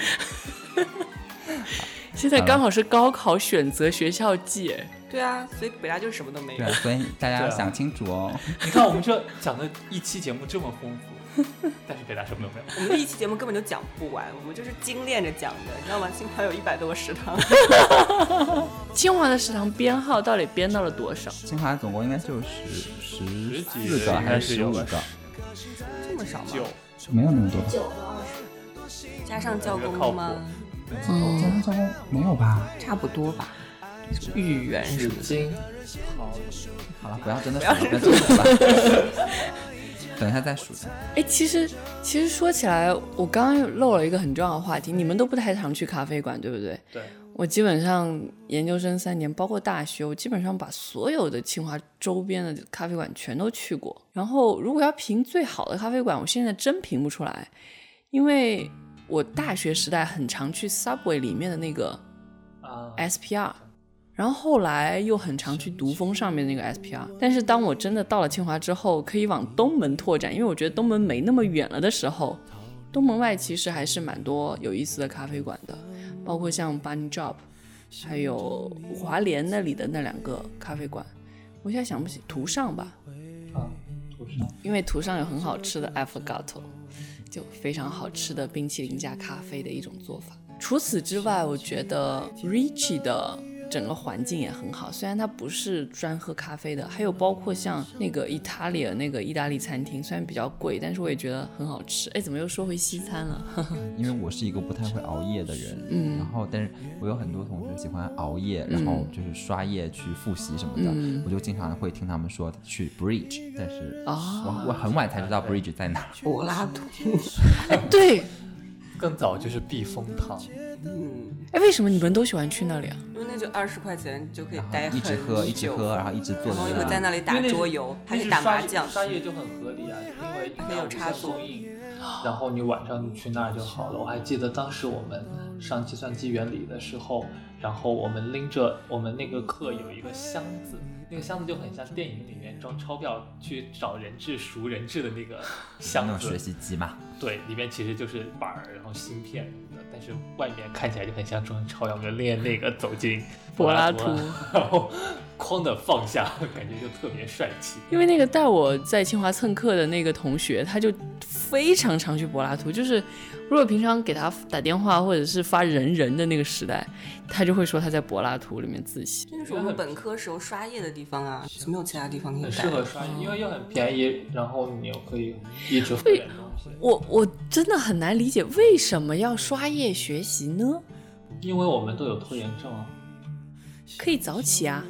[laughs] 现在刚好是高考选择学校季，哎对啊，所以北大就是什么都没有对啊，。所以大家想清楚哦。你看我们这讲的一期节目这么丰富，[laughs] 但是北大什么都没有。我们的一期节目根本就讲不完，我们就是精炼着讲的，你知道吗？清华有一百多个食堂，[laughs] 清华的食堂编号到底编到了多少？清华总共应该就十十十几四个还是十五个？这么少吗？就没有那么多。加上教工的吗？嗯，加上教工没有吧？差不多吧。豫园什纸么的，好，好了，不要真的，不要真的。[laughs] 等一下再数一下。哎，其实其实说起来，我刚刚又漏了一个很重要的话题，你们都不太常去咖啡馆，对不对？对，我基本上研究生三年，包括大学，我基本上把所有的清华周边的咖啡馆全都去过。然后，如果要评最好的咖啡馆，我现在真评不出来，因为我大学时代很常去 Subway 里面的那个啊，SPR，然后后来又很常去读峰上面那个 SPR。但是当我真的到了清华之后，可以往东门拓展，因为我觉得东门没那么远了的时候，东门外其实还是蛮多有意思的咖啡馆的，包括像 Bunny Job，还有华联那里的那两个咖啡馆。我现在想不起图上吧，啊，图上因为图上有很好吃的 affogato，就非常好吃的冰淇淋加咖啡的一种做法。除此之外，我觉得 Ricci 的。整个环境也很好，虽然它不是专喝咖啡的，还有包括像那个 Italia 那个意大利餐厅，虽然比较贵，但是我也觉得很好吃。哎，怎么又说回西餐了？[laughs] 因为我是一个不太会熬夜的人，嗯然后但是我有很多同学喜欢熬夜，然后就是刷夜去复习什么的，嗯我就经常会听他们说去 Bridge，但是哦我我很晚才知道 Bridge 在哪。柏拉图，哎，对，更早就是避风塘，嗯，哎，为什么你们都喜欢去那里啊？因为那就二十块钱就可以待很一直喝，一直久喝，然后一直坐然后在那里。在那里打桌游，还可以打麻将。刷业就很合理啊，因为没有插座然后你晚上就去那儿就好了。我还记得当时我们上计算机原理的时候，然后我们拎着我们那个课有一个箱子，那个箱子就很像电影里面装钞票去找人质赎人质的那个 [laughs] 箱子。学，习机嘛，对，里面其实就是板儿，然后芯片什么的，但是外面看起来就很像装钞票。我们练那个走进柏拉图然后哐的放下，感觉就特别帅气。因为那个带我在清华蹭课的那个同学，他就非常常去柏拉图。就是如果平常给他打电话或者是发人人的那个时代，他就会说他在柏拉图里面自习。这就是我们本科时候刷夜的地方啊，没有其他地方可以很。适合刷夜，因为又很便宜，然后你又可以一直。我我真的很难理解为什么要刷夜学习呢？因为我们都有拖延症啊。可以早起啊。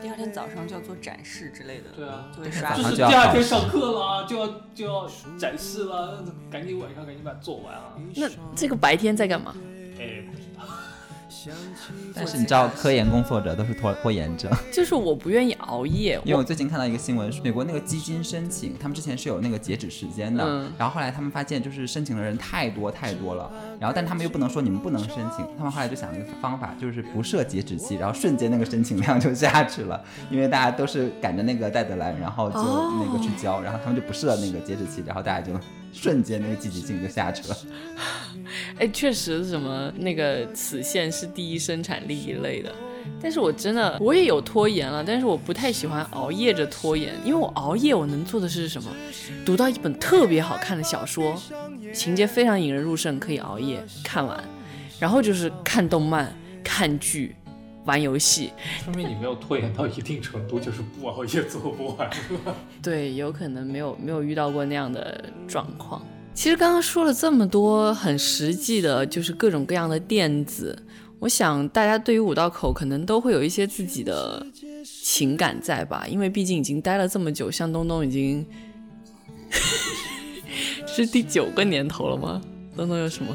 第二天早上就要做展示之类的，对啊，就会刷就是第二天上课了，就要就要展示了，赶紧晚上赶紧把它做完啊。那这个白天在干嘛？但是你知道，科研工作者都是拖拖延症。[laughs] 就是我不愿意熬夜。因为我最近看到一个新闻，美国那个基金申请，他们之前是有那个截止时间的，嗯然后后来他们发现就是申请的人太多太多了，然后但他们又不能说你们不能申请，他们后来就想了一个方法，就是不设截止期，然后瞬间那个申请量就下去了，[laughs] 因为大家都是赶着那个戴德兰，然后就那个去交，然后他们就不设那个截止期，然后大家就瞬间那个积极性就下去了。[laughs] 哎，确实什么那个此线是第一生产力一类的。但是我真的我也有拖延了，但是我不太喜欢熬夜着拖延，因为我熬夜我能做的是什么？读到一本特别好看的小说，情节非常引人入胜，可以熬夜看完，然后就是看动漫、看剧、玩游戏。[laughs] 说明你没有拖延到一定程度，就是不熬夜做不完了。[laughs] 对，有可能没有没有遇到过那样的状况。其实刚刚说了这么多很实际的，就是各种各样的垫子，我想大家对于五道口可能都会有一些自己的情感在吧，因为毕竟已经待了这么久，像东东已经 [laughs] 是第九个年头了吗？东东有什么？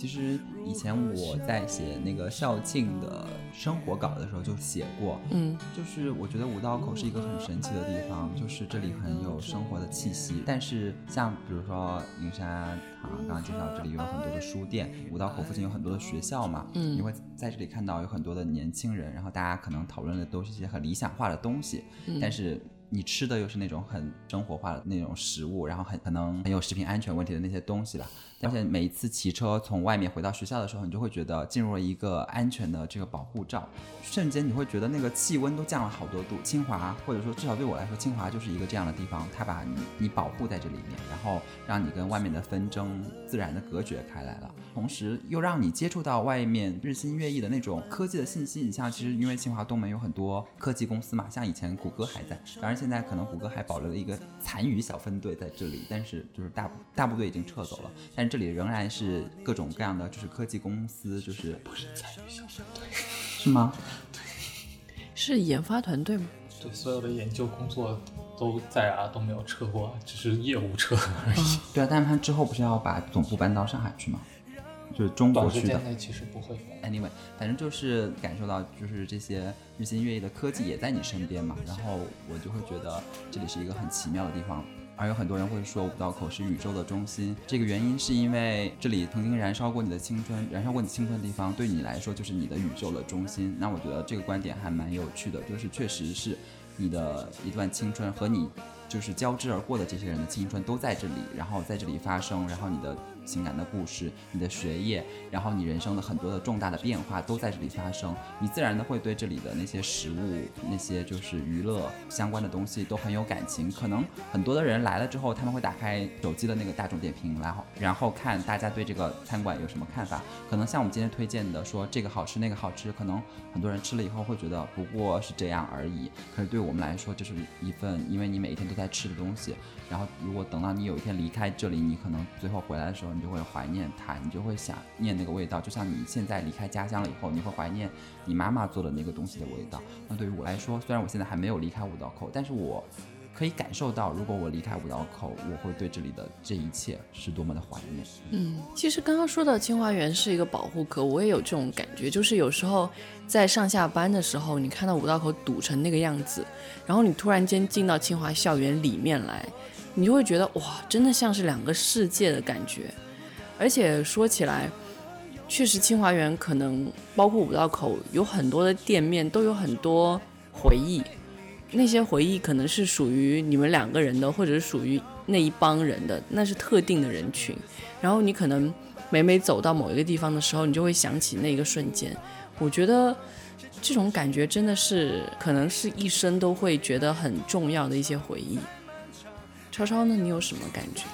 其实以前我在写那个校庆的生活稿的时候就写过，嗯，就是我觉得五道口是一个很神奇的地方，就是这里很有生活的气息。但是像比如说宁山啊，刚刚介绍这里有很多的书店，五道口附近有很多的学校嘛，嗯你会在这里看到有很多的年轻人，然后大家可能讨论的都是一些很理想化的东西，但是。你吃的又是那种很生活化的那种食物，然后很可能很有食品安全问题的那些东西了。而且每一次骑车从外面回到学校的时候，你就会觉得进入了一个安全的这个保护罩，瞬间你会觉得那个气温都降了好多度。清华或者说至少对我来说，清华就是一个这样的地方，它把你你保护在这里面，然后让你跟外面的纷争自然的隔绝开来了，同时又让你接触到外面日新月异的那种科技的信息。你像其实因为清华东门有很多科技公司嘛，像以前谷歌还在，当然现在可能谷歌还保留了一个残余小分队在这里，但是就是大部大部队已经撤走了，但是这里仍然是各种各样的就是科技公司，就是不是残余小分队是吗？对是研发团队吗？对，所有的研究工作都在啊，都没有撤过，只是业务撤而已。对啊，但是他之后不是要把总部搬到上海去吗？就是中国短时区的间。内其实不会搬。Anyway，反正就是感受到，就是这些日新月异的科技也在你身边嘛，然后我就会觉得这里是一个很奇妙的地方。而有很多人会说五道口是宇宙的中心，这个原因是因为这里曾经燃烧过你的青春，燃烧过你青春的地方，对你来说就是你的宇宙的中心。那我觉得这个观点还蛮有趣的，就是确实是你的一段青春和你就是交织而过的这些人的青春都在这里，然后在这里发生，然后你的情感的故事、你的学业，然后你人生的很多的重大的变化都在这里发生，你自然的会对这里的那些食物、那些就是娱乐相关的东西都很有感情。可能很多的人来了之后，他们会打开手机的那个大众点评，然后然后看大家对这个餐馆有什么看法。可能像我们今天推荐的，说这个好吃那个好吃，可能很多人吃了以后会觉得不过是这样而已。可是对我们来说，就是一份因为你每一天都在吃的东西。然后如果等到你有一天离开这里，你可能最后回来的时候，你就会怀念它，你就会想念那个味道。就像你现在离开家乡了以后，你会怀念你妈妈做的那个东西的味道。那对于我来说，虽然我现在还没有离开五道口，但是我可以感受到，如果我离开五道口，我会对这里的这一切是多么的怀念。嗯，其实刚刚说到清华园是一个保护壳，我也有这种感觉，就是有时候在上下班的时候，你看到五道口堵成那个样子，然后你突然间进到清华校园里面来。你就会觉得哇，真的像是两个世界的感觉。而且说起来，确实清华园可能包括五道口有很多的店面都有很多回忆，那些回忆可能是属于你们两个人的，或者是属于那一帮人的，那是特定的人群。然后你可能每每走到某一个地方的时候，你就会想起那个瞬间。我觉得这种感觉真的是可能是一生都会觉得很重要的一些回忆。超超呢？你有什么感觉？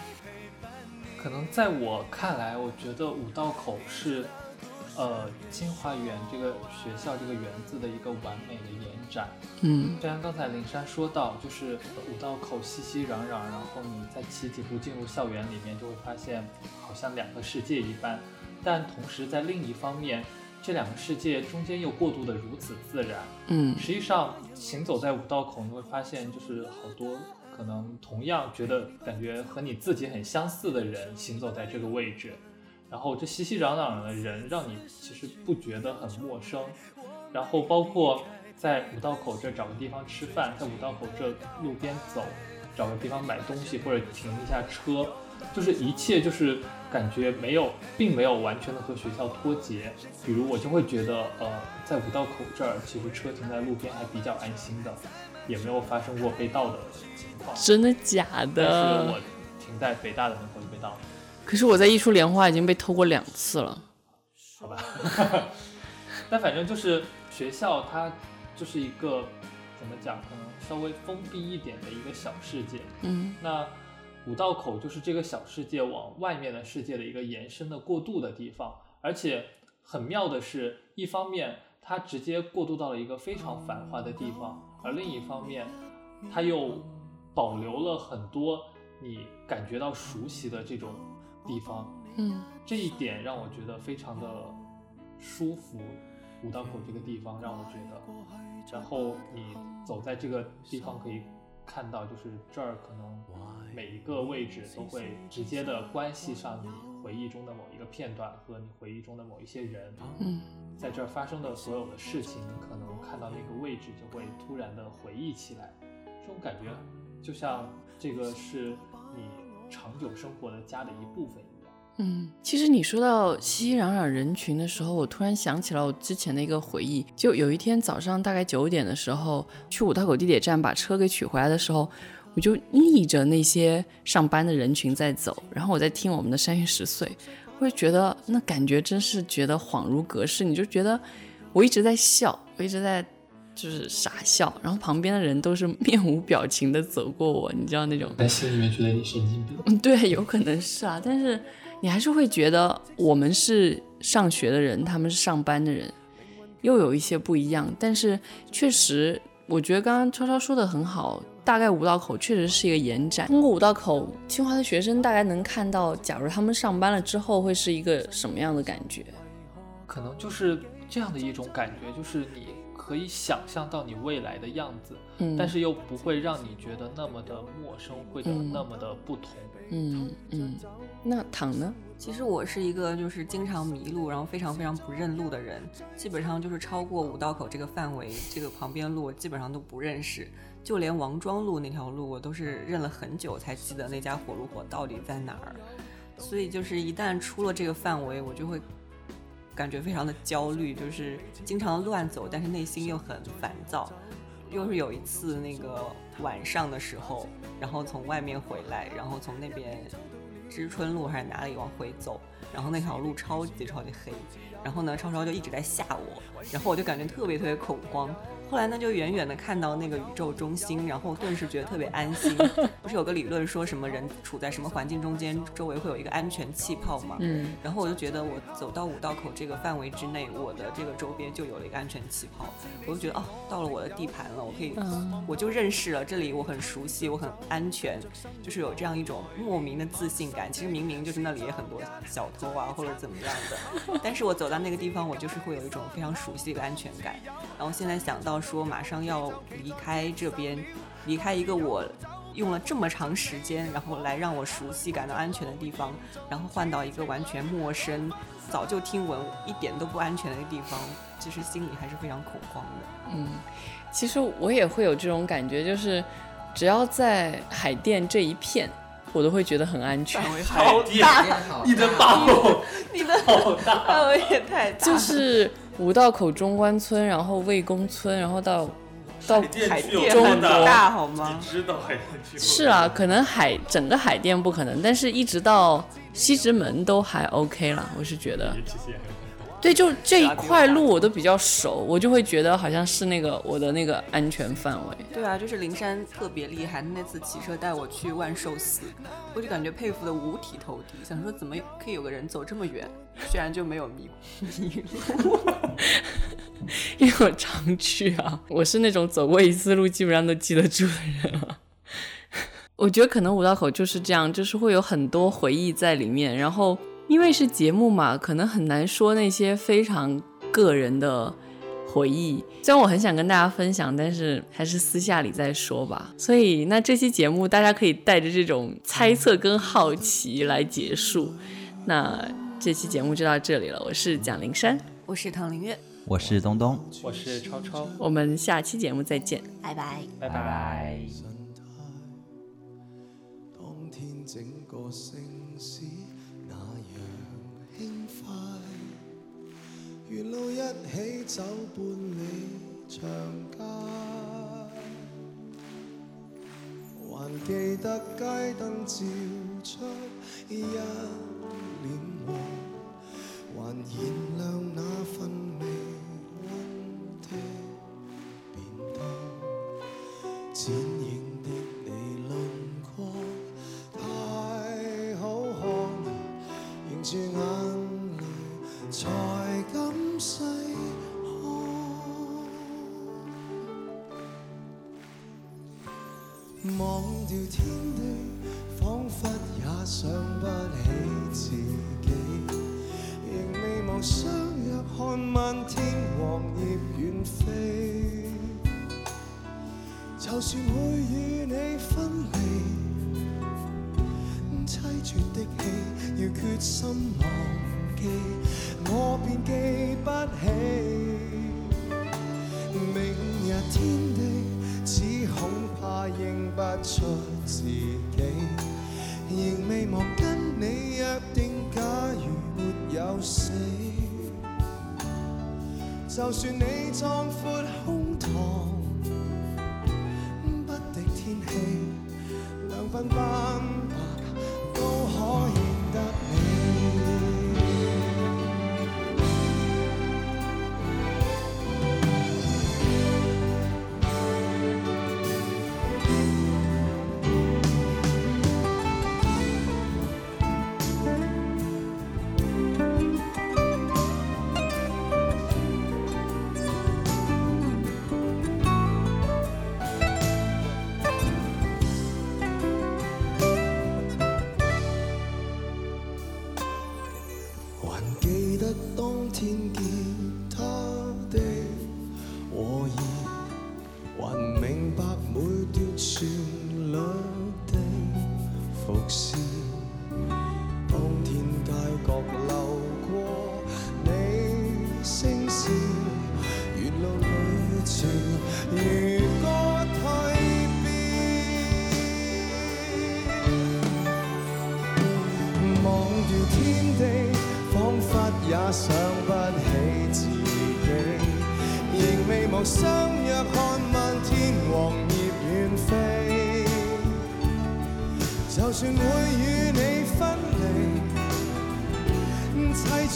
可能在我看来，我觉得五道口是，呃，清华园这个学校这个园子的一个完美的延展。嗯，就像刚才灵珊说到，就是五道口熙熙攘攘，然后你再骑几步进入校园里面，就会发现好像两个世界一般。但同时在另一方面，这两个世界中间又过渡的如此自然。嗯，实际上行走在五道口，你会发现就是好多。可能同样觉得感觉和你自己很相似的人行走在这个位置，然后这熙熙攘攘的人让你其实不觉得很陌生。然后包括在五道口这找个地方吃饭，在五道口这路边走，找个地方买东西或者停一下车，就是一切就是感觉没有，并没有完全的和学校脱节。比如我就会觉得，呃，在五道口这儿，其实车停在路边还比较安心的。也没有发生过被盗的，真的假的？我停在北大的门口就被盗了。可是我在艺术莲花已经被偷过两次了。好吧，[laughs] 但反正就是学校，它就是一个怎么讲，可能稍微封闭一点的一个小世界。嗯，那五道口就是这个小世界往外面的世界的一个延伸的过渡的地方，而且很妙的是，一方面它直接过渡到了一个非常繁华的地方。而另一方面，它又保留了很多你感觉到熟悉的这种地方，嗯，这一点让我觉得非常的舒服。五道口这个地方让我觉得，然后你走在这个地方可以看到，就是这儿可能每一个位置都会直接的关系上你回忆中的某一个片段和你回忆中的某一些人，嗯。在这儿发生的所有的事情，你可能看到那个位置就会突然的回忆起来，这种感觉就像这个是你长久生活的家的一部分一样。嗯，其实你说到熙熙攘攘人群的时候，我突然想起了我之前的一个回忆。就有一天早上大概九点的时候，去五道口地铁站把车给取回来的时候，我就逆着那些上班的人群在走，然后我在听我们的三月十岁。会觉得那感觉真是觉得恍如隔世，你就觉得我一直在笑，我一直在就是傻笑，然后旁边的人都是面无表情的走过我，你知道那种？在心里面觉得你神经病。嗯，对，有可能是啊，但是你还是会觉得我们是上学的人，他们是上班的人，又有一些不一样。但是确实，我觉得刚刚超超说的很好。大概五道口确实是一个延展。通过五道口，清华的学生大概能看到，假如他们上班了之后会是一个什么样的感觉？可能就是这样的一种感觉，就是你可以想象到你未来的样子，嗯，但是又不会让你觉得那么的陌生或者那么的不同。嗯嗯。那躺呢？其实我是一个就是经常迷路，然后非常非常不认路的人，基本上就是超过五道口这个范围，这个旁边路我基本上都不认识。就连王庄路那条路，我都是认了很久才记得那家火炉火到底在哪儿。所以就是一旦出了这个范围，我就会感觉非常的焦虑，就是经常乱走，但是内心又很烦躁。又是有一次那个晚上的时候，然后从外面回来，然后从那边知春路还是哪里往回走，然后那条路超级超级黑，然后呢超超就一直在吓我，然后我就感觉特别特别恐慌。后来呢，就远远的看到那个宇宙中心，然后顿时觉得特别安心。[laughs] 不是有个理论说什么人处在什么环境中间，周围会有一个安全气泡吗？嗯，然后我就觉得我走到五道口这个范围之内，我的这个周边就有了一个安全气泡。我就觉得哦，到了我的地盘了，我可以，嗯我就认识了这里，我很熟悉，我很安全，就是有这样一种莫名的自信感。其实明明就是那里也很多小偷啊，或者怎么样的，但是我走到那个地方，我就是会有一种非常熟悉的安全感。然后现在想到说马上要离开这边，离开一个我用了这么长时间，然后来让我熟悉、感到安全的地方，然后换到一个完全陌生、早就听闻一点都不安全的地方，其实心里还是非常恐慌的。嗯其实我也会有这种感觉，就是只要在海淀这一片，我都会觉得很安全。[laughs] 范围好大，你的把握你的好大，范围也太大，就是五道口中关村，然后魏公村，然后到到海淀很中国大好吗？知道海淀区是啊，可能海整个海淀不可能，但是一直到西直门都还 OK 了，我是觉得。对，就这一块路我都比较熟，我就会觉得好像是那个我的那个安全范围。对啊，就是灵山特别厉害，那次骑车带我去万寿寺，我就感觉佩服的五体投地，想说怎么可以有个人走这么远，居然就没有迷迷路。[laughs] 因为我常去啊，我是那种走过一次路基本上都记得住的人啊。[laughs] 我觉得可能五道口就是这样，就是会有很多回忆在里面，然后因为是节目嘛，可能很难说那些非常个人的回忆。虽然我很想跟大家分享，但是还是私下里再说吧。所以那这期节目大家可以带着这种猜测跟好奇来结束。那这期节目就到这里了，我是蒋灵山，我是唐林月，我是东东，我是超超，我们下期节目再见。拜拜。拜拜拜。當天整個城沿路一起走半里长街，还记得街灯照出一脸黄，还燃亮那份微温的便当。敢細看。忘掉天地，彷彿也想不起自己，仍未忘相約看漫天黃葉遠飛。就算會與你分離，凄绝的戏要決心忘我便記不起。明日天地，只恐怕認不出自己，仍未忘跟你約定，假如沒有死。就算你壯闊胸膛，不敵天氣，兩鬢斑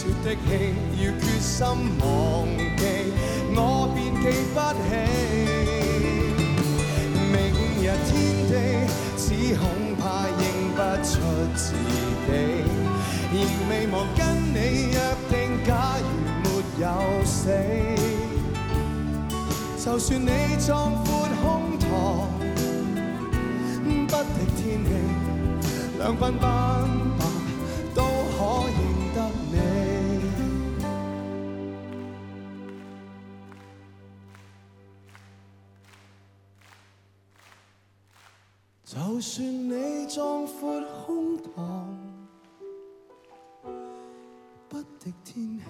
凄絕的戲要決心忘記，我便記不起。明日天地，只恐怕認不出自己，仍未忘跟你約定，假如沒有死。就算你壯闊胸膛，不敵天氣，兩鬢斑壮阔胸膛不敌天气